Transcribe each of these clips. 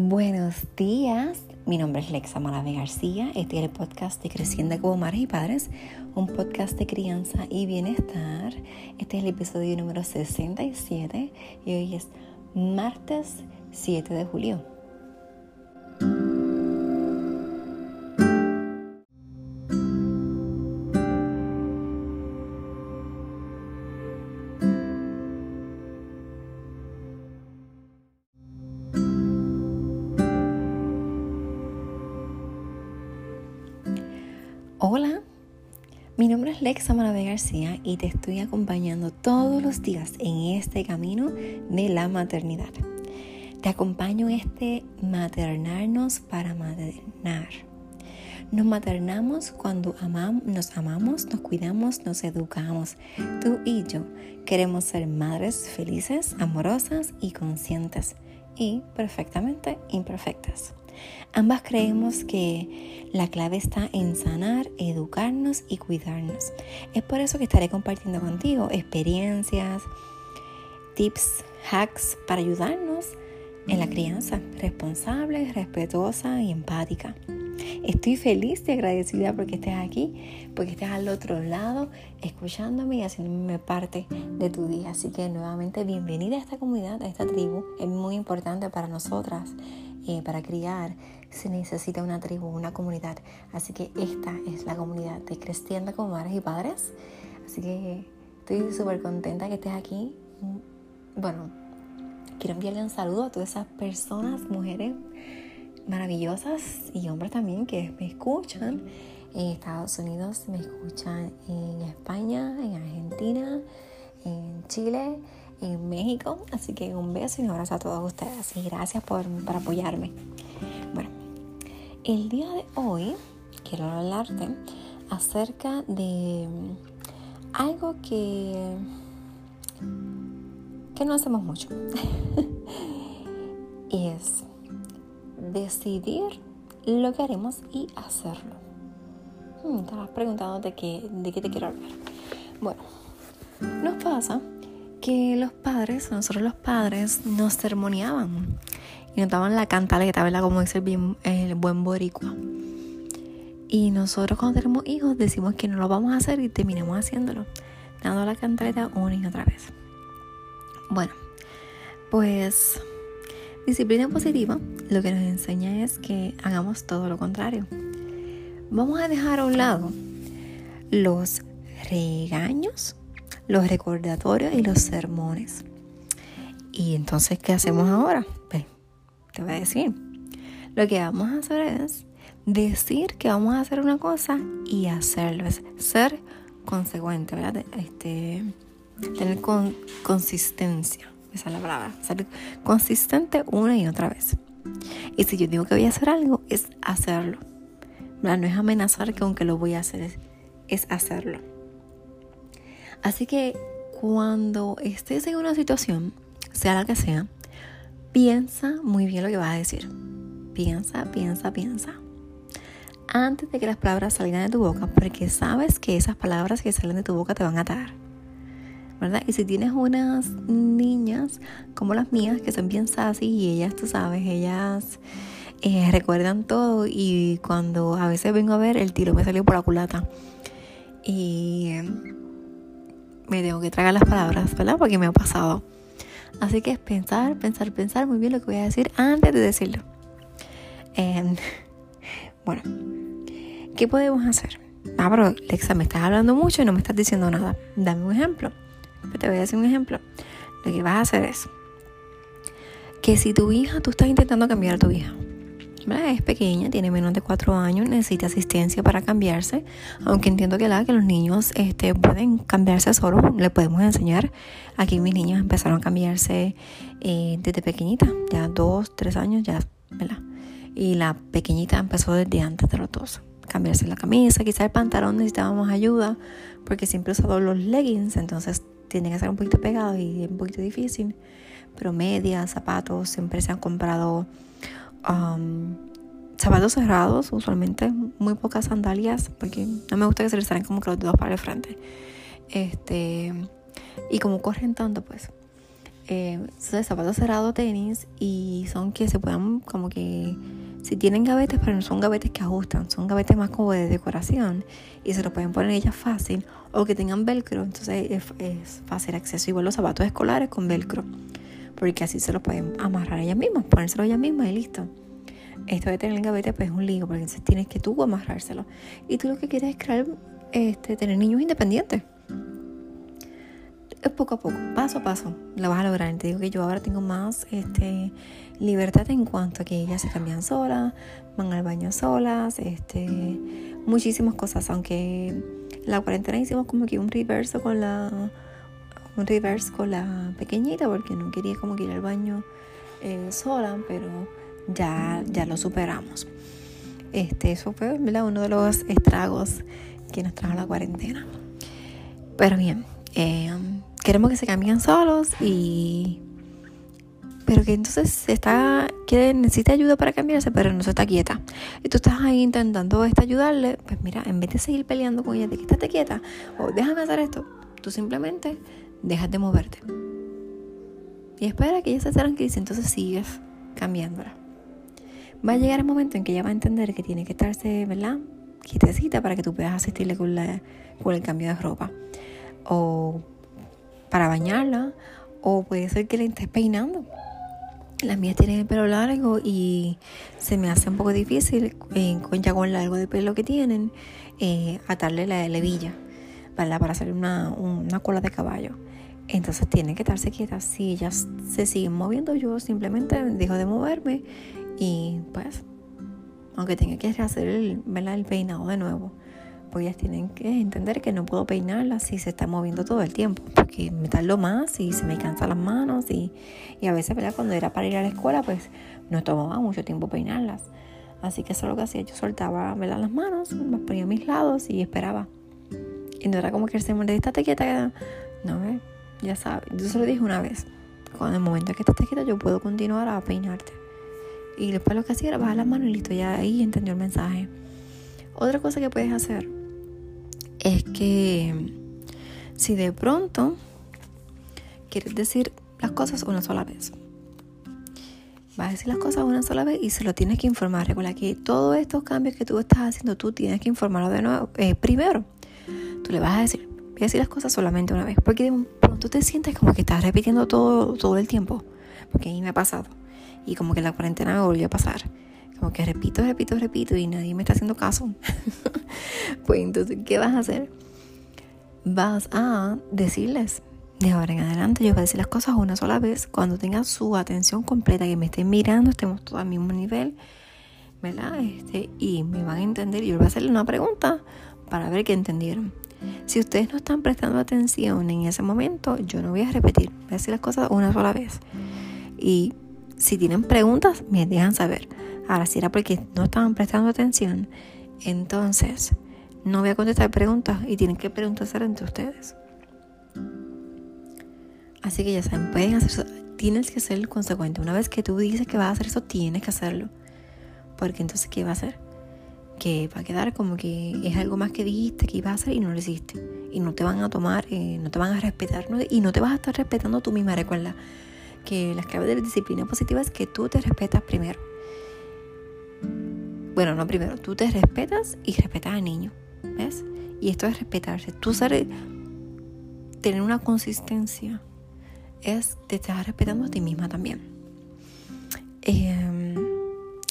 Buenos días, mi nombre es Lexa Malave García, este es el podcast de Creciendo como Madres y Padres, un podcast de crianza y bienestar. Este es el episodio número 67 y hoy es martes 7 de julio. Mi nombre es Lexa Maravé García y te estoy acompañando todos los días en este camino de la maternidad. Te acompaño este maternarnos para maternar. Nos maternamos cuando nos amamos, nos cuidamos, nos educamos. Tú y yo queremos ser madres felices, amorosas y conscientes y perfectamente imperfectas. Ambas creemos que la clave está en sanar, educarnos y cuidarnos. Es por eso que estaré compartiendo contigo experiencias, tips, hacks para ayudarnos en la crianza responsable, respetuosa y empática. Estoy feliz y agradecida porque estés aquí, porque estés al otro lado escuchándome y haciéndome parte de tu día. Así que nuevamente bienvenida a esta comunidad, a esta tribu. Es muy importante para nosotras eh, para criar se necesita una tribu, una comunidad. Así que esta es la comunidad de Creciendo como Madres y Padres. Así que estoy súper contenta que estés aquí. Bueno, quiero enviarle un saludo a todas esas personas, mujeres maravillosas y hombres también que me escuchan en Estados Unidos, me escuchan en España, en Argentina, en Chile en México. Así que un beso y un abrazo a todos ustedes y gracias por, apoyarme. Bueno, el día de hoy quiero hablarte acerca de algo que, que no hacemos mucho. y es decidir lo que haremos y hacerlo. Hmm, te has preguntado de qué, de qué te quiero hablar. Bueno, nos pasa los padres, nosotros los padres, nos sermoneaban y nos daban la cantaleta, ¿verdad? Como dice el, buen boricua. Y nosotros cuando tenemos hijos decimos que no lo vamos a hacer y terminamos haciéndolo, dando la cantaleta una y otra vez. Bueno, pues disciplina positiva lo que nos enseña es que hagamos todo lo contrario. Vamos a dejar a un lado los regaños los recordatorios y los sermones. Y entonces, ¿qué hacemos ahora? Pues, te voy a decir. Lo que vamos a hacer es decir que vamos a hacer una cosa y hacerlo. Es ser consecuente, ¿verdad? Este, tener consistencia. Esa es la palabra. Ser consistente una y otra vez. Y si yo digo que voy a hacer algo, es hacerlo. No es amenazar que aunque lo voy a hacer, es, es hacerlo. Así que cuando estés en una situación, sea la que sea, piensa muy bien lo que vas a decir. Piensa, piensa, piensa. Antes de que las palabras salgan de tu boca, porque sabes que esas palabras que salen de tu boca te van a atar. ¿verdad? Y si tienes unas niñas como las mías que son bien sassy y ellas, tú sabes, ellas eh, recuerdan todo y cuando a veces vengo a ver el tiro me salió por la culata. Y me tengo que tragar las palabras, ¿verdad? Porque me ha pasado. Así que es pensar, pensar, pensar muy bien lo que voy a decir antes de decirlo. bueno, ¿qué podemos hacer? Ah, pero Lexa, me estás hablando mucho y no me estás diciendo nada. Dame un ejemplo. Te voy a decir un ejemplo. Lo que vas a hacer es que si tu hija, tú estás intentando cambiar a tu hija, es pequeña, tiene menos de cuatro años, necesita asistencia para cambiarse, aunque entiendo que, la, que los niños este, pueden cambiarse solos, le podemos enseñar. Aquí mis niños empezaron a cambiarse eh, desde pequeñita, ya dos, tres años, ya, ¿verdad? Y la pequeñita empezó desde antes de los. Cambiarse la camisa, quizá el pantalón necesitábamos ayuda, porque siempre he usado los leggings, entonces tienen que ser un poquito pegados y un poquito difícil. Pero medias, zapatos, siempre se han comprado um, zapatos cerrados, usualmente muy pocas sandalias, porque no me gusta que se les salen como que los dedos para el frente. Este, y como corren tanto, pues eh, zapatos cerrados, tenis, y son que se puedan como que si tienen gavetes, pero no son gavetes que ajustan, son gavetes más como de decoración y se lo pueden poner ellas fácil o que tengan velcro, entonces es, fácil acceso. Igual los zapatos escolares con velcro, porque así se los pueden amarrar ellas mismas, ponérselo ellas mismas y listo. Esto de tener el gavete pues es un lío, porque entonces tienes que tú amarrárselo. Y tú lo que quieres es crear, este, tener niños independientes es poco a poco, paso a paso, lo vas a lograr. Te digo que yo ahora tengo más este, libertad en cuanto a que ellas se cambian solas, van al baño solas, este, muchísimas cosas. Aunque la cuarentena hicimos como que un reverso con la, un reverse con la pequeñita porque no quería como que ir al baño eh, sola, pero ya, ya lo superamos. Este, eso fue uno de los estragos que nos trajo la cuarentena. Pero bien, eh, queremos que se cambien solos y pero que entonces está que necesita ayuda para cambiarse pero no se está quieta y tú estás ahí intentando este, ayudarle pues mira en vez de seguir peleando con ella de que estate quieta o déjame hacer esto tú simplemente dejas de moverte. Y espera que ella se tranquilice entonces sigues cambiándola va a llegar el momento en que ella va a entender que tiene que estarse verdad quietecita para que tú puedas asistirle con, la, con el cambio de ropa. O para bañarla o puede ser que le estés peinando. Las mías tienen el pelo largo y se me hace un poco difícil, eh, ya con largo de pelo que tienen, eh, atarle la levilla para hacer una, una cola de caballo. Entonces tienen que estarse quietas. Si ellas se siguen moviendo, yo simplemente dejo de moverme y pues, aunque tenga que hacer el, el peinado de nuevo pues ellas tienen que entender que no puedo peinarlas si se está moviendo todo el tiempo, porque me tardo más y se me cansan las manos y, a veces, ¿verdad? Cuando era para ir a la escuela, pues no tomaba mucho tiempo peinarlas. Así que eso es lo que hacía, yo soltaba ¿verdad? las manos, las ponía a mis lados y esperaba. Y no era como que se me quieta, no, ¿eh? Ya sabes, yo se lo dije una vez, cuando en el momento que estás quieta yo puedo continuar a peinarte. Y después lo que hacía era bajar las manos y listo, ya ahí entendió el mensaje. Otra cosa que puedes hacer es que si de pronto quieres decir las cosas una sola vez, vas a decir las cosas una sola vez y se lo tienes que informar. Recuerda que todos estos cambios que tú estás haciendo, tú tienes que informarlo de nuevo. Eh, primero, tú le vas a decir, voy a decir las cosas solamente una vez, porque pronto te sientes como que estás repitiendo todo, todo el tiempo, porque a mí me ha pasado y como que la cuarentena me volvió a pasar. Como que repito, repito, repito y nadie me está haciendo caso. pues entonces, ¿qué vas a hacer? Vas a decirles, de ahora en adelante yo voy a decir las cosas una sola vez, cuando tengan su atención completa, que me estén mirando, estemos todos al mismo nivel, ¿verdad? Este, y me van a entender yo voy a hacerle una pregunta para ver qué entendieron. Si ustedes no están prestando atención en ese momento, yo no voy a repetir, voy a decir las cosas una sola vez. Y si tienen preguntas, me dejan saber. Ahora, si era porque no estaban prestando atención, entonces no voy a contestar preguntas y tienen que preguntarse entre ustedes. Así que ya saben, pueden hacer. Tienes que ser consecuente. Una vez que tú dices que vas a hacer eso, tienes que hacerlo. Porque entonces, ¿qué va a hacer? Que va a quedar como que es algo más que dijiste que ibas a hacer y no lo hiciste. Y no te van a tomar, eh, no te van a respetar y no te vas a estar respetando tú misma. Recuerda que las claves de la disciplina positiva es que tú te respetas primero. Bueno, no primero, tú te respetas y respetas al niño, ¿ves? Y esto es respetarse. Tú sabes tener una consistencia es te estás respetando a ti misma también. Em,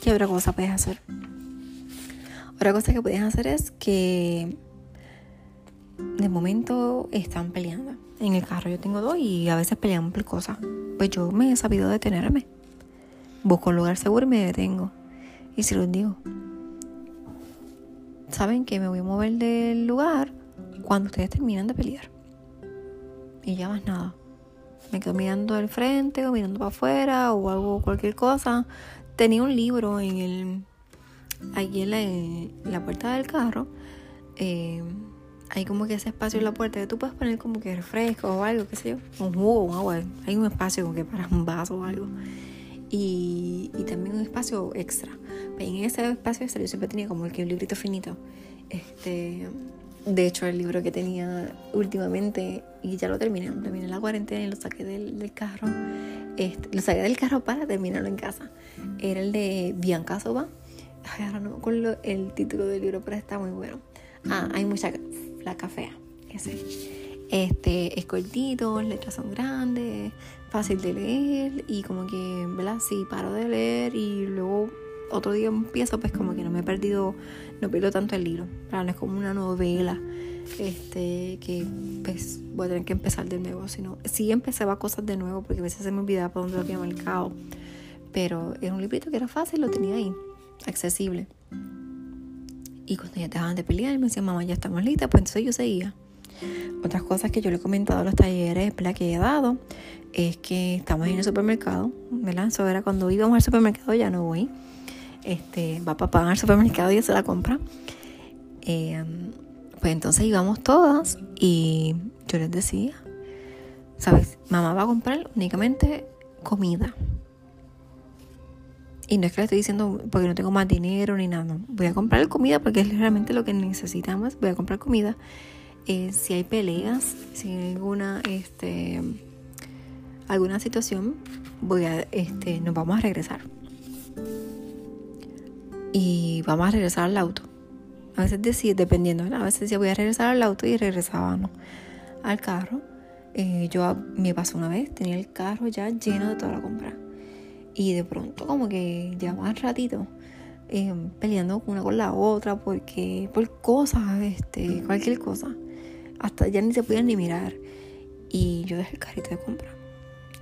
¿Qué otra cosa puedes hacer? Otra cosa que puedes hacer es que de momento están peleando. En el carro yo tengo dos y a veces peleamos por cosas. Pues yo me he sabido detenerme. Busco un lugar seguro y me detengo. Y se los digo, saben que me voy a mover del lugar cuando ustedes terminan de pelear. Y ya más nada. Me quedo mirando al frente o mirando para afuera o algo, cualquier cosa. Tenía un libro en el, allí en la, puerta del carro. Eh, hay como que ese espacio en la puerta que tú puedes poner como que refresco o algo, qué sé yo, un jugo, un agua. Hay un espacio como que para un vaso o algo y, también un espacio extra. En ese espacio extra yo siempre tenía como el que un librito finito. Este, De hecho, el libro que tenía últimamente, y ya lo terminé, terminé la cuarentena y lo saqué del, carro, este, lo saqué del carro para terminarlo en casa. Era el de Bianca Soba. Ay, ahora no me acuerdo el título del libro, pero está muy bueno. Ah, hay mucha flaca fea, ese. Este, es cortito, letras son grandes, fácil de leer y como que, ¿verdad? Sí, paro de leer y luego otro día empiezo, pues como que no me he perdido, no pierdo tanto el libro. No es como una novela este que pues voy a tener que empezar de nuevo. Sino, sí empezaba cosas de nuevo porque a veces se me olvidaba para dónde lo había marcado. Pero era un librito que era fácil, lo tenía ahí, accesible. Y cuando ya dejaban de pelear, me decían, mamá, ya estamos listas, pues entonces yo seguía. Otras cosas que yo le he comentado a los talleres que he dado es que estamos en el supermercado, ¿verdad? Eso era cuando íbamos al supermercado, ya no voy. Este, va papá al supermercado y se la compra. Eh, pues entonces íbamos todas y yo les decía, ¿sabes? Mamá va a comprar únicamente comida. Y no es que le estoy diciendo porque no tengo más dinero ni nada. Voy a comprar comida porque es realmente lo que necesitamos. Voy a comprar comida. Eh, si hay peleas, si hay alguna, este, alguna situación, voy a, este, nos vamos a regresar. Y vamos a regresar al auto. A veces decía, dependiendo, a veces decía voy a regresar al auto y regresábamos al carro. Eh, yo me pasó una vez, tenía el carro ya lleno de toda la compra. Y de pronto como que llevaba un ratito eh, peleando una con la otra porque por cosas, este, cualquier cosa. Hasta ya ni se podían ni mirar. Y yo dejé el carrito de compra.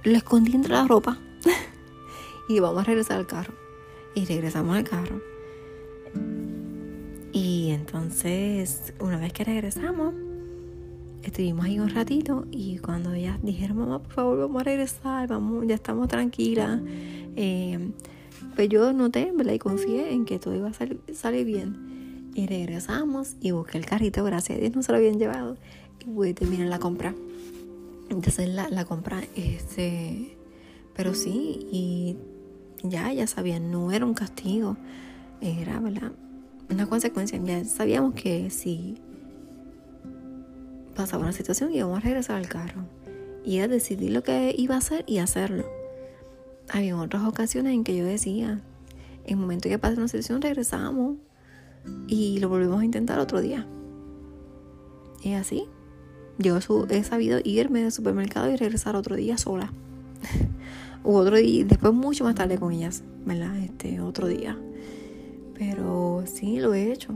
Lo escondí entre la ropa. y vamos a regresar al carro. Y regresamos al carro. Y entonces, una vez que regresamos, estuvimos ahí un ratito y cuando ellas dijeron, mamá, por favor, vamos a regresar, vamos, ya estamos tranquilas. Eh, pues yo noté, ¿verdad? Y confié en que todo iba a salir, bien. Y regresamos y busqué el carrito, gracias a Dios no se lo habían llevado. Y pude terminar la compra. Entonces la, la compra, este, pero sí, y ya, ya sabían, no era un castigo, era, ¿verdad? una consecuencia. Ya sabíamos que si pasaba una situación íbamos a regresar al carro. Y a decidir lo que iba a hacer y hacerlo. Había otras ocasiones en que yo decía, en el momento que pase una situación regresamos y lo volvemos a intentar otro día. Y así, yo he sabido irme del supermercado y regresar otro día sola. U otro día, después mucho más tarde con ellas, ¿verdad? Este, otro día. Pero sí lo he hecho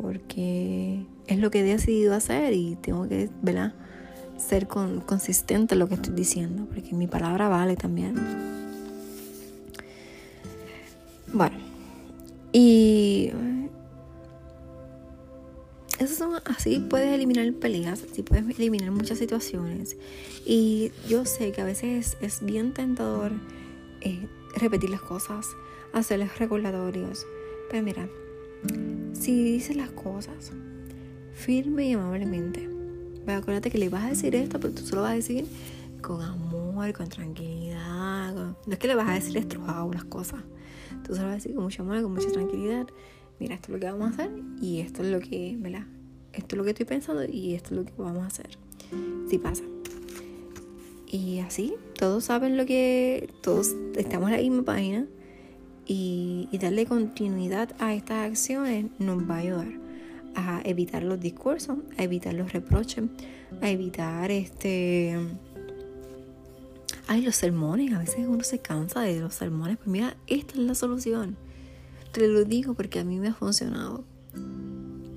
porque es lo que he decidido hacer y tengo que, ¿verdad? Ser consistente en lo que estoy diciendo, porque mi palabra vale también. Bueno, y eso son, así puedes eliminar peleas, así puedes eliminar muchas situaciones. Y yo sé que a veces es bien tentador eh, repetir las cosas, hacerles recordatorios pero mira, si dices las cosas firme y amablemente, acuérdate que le vas a decir esto, pero tú solo vas a decir con amor, con tranquilidad. No es que le vas a decir estrujado las cosas. Tú solo vas a decir con mucho amor, con mucha tranquilidad. Mira, esto es lo que vamos a hacer y esto es lo que, ¿verdad? Esto es lo que estoy pensando y esto es lo que vamos a hacer. Si pasa. Y así, todos saben lo que. Todos estamos en la misma página y, darle continuidad a estas acciones nos va a ayudar a evitar los discursos, a evitar los reproches, a evitar este... Ay, los sermones, a veces uno se cansa de los sermones, pues mira, esta es la solución. Te lo digo porque a mí me ha funcionado.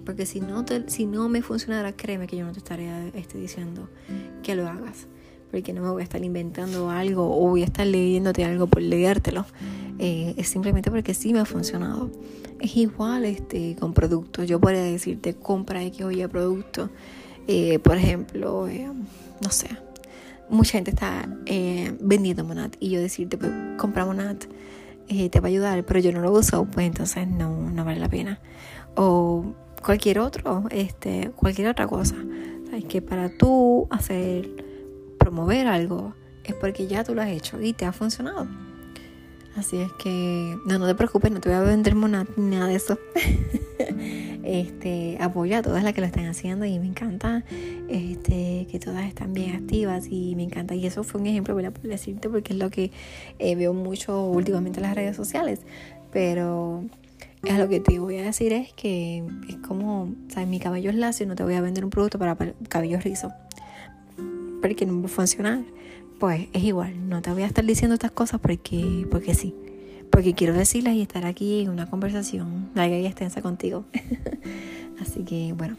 Porque si no, si no me funcionara, créeme que yo no te estaría este, diciendo que lo hagas porque no me voy a estar inventando algo o voy a estar leyéndote algo por leértelo. Eh, es simplemente porque sí me ha funcionado. Es igual este, con productos. Yo podría decirte, compra X o Y producto. Eh, por ejemplo, eh, no sé, mucha gente está vendiendo Monat y yo decirte, pues compra Monat, te va a ayudar, pero yo no lo uso, pues entonces no, no vale la pena. O cualquier otro, este, cualquier otra cosa. Es que para tú hacer promover algo, es porque ya tú lo has hecho y te ha funcionado. Así es que no, no te preocupes, no te voy a vender nada, nada de eso. este, apoyo a todas las que lo están haciendo y me encanta este, que todas están bien activas y me encanta. Y eso fue un ejemplo, voy a decirte, porque es lo que eh, veo mucho últimamente en las redes sociales. Pero es lo que te voy a decir es que es como, o mi cabello es lacio, no te voy a vender un producto para cabello rizo. Porque no va a funcionar. Pues es igual, no te voy a estar diciendo estas cosas porque, porque sí porque quiero decirlas y estar aquí en una conversación larga y extensa contigo. Así que bueno,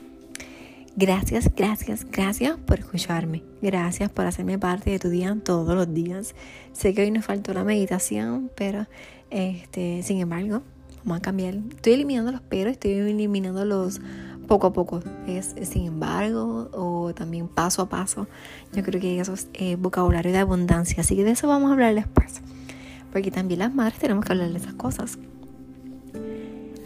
gracias, gracias, gracias por escucharme. Gracias por hacerme parte de tu día todos los días. Sé que hoy nos faltó la meditación, pero este, sin embargo, vamos a cambiar. Estoy eliminando los pero, estoy eliminando los poco a poco. Es, sin embargo o también paso a paso. Yo creo que eso es eh, vocabulario de abundancia. Así que de eso vamos a hablar después porque también las madres tenemos que hablar de esas cosas.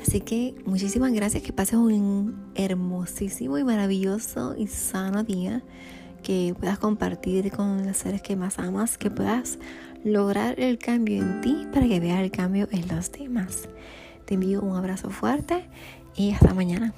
Así que muchísimas gracias, que pases un hermosísimo y maravilloso y sano día, que puedas compartir con los seres que más amas, que puedas lograr el cambio en ti para que veas el cambio en los demás. Te envío un abrazo fuerte y hasta mañana.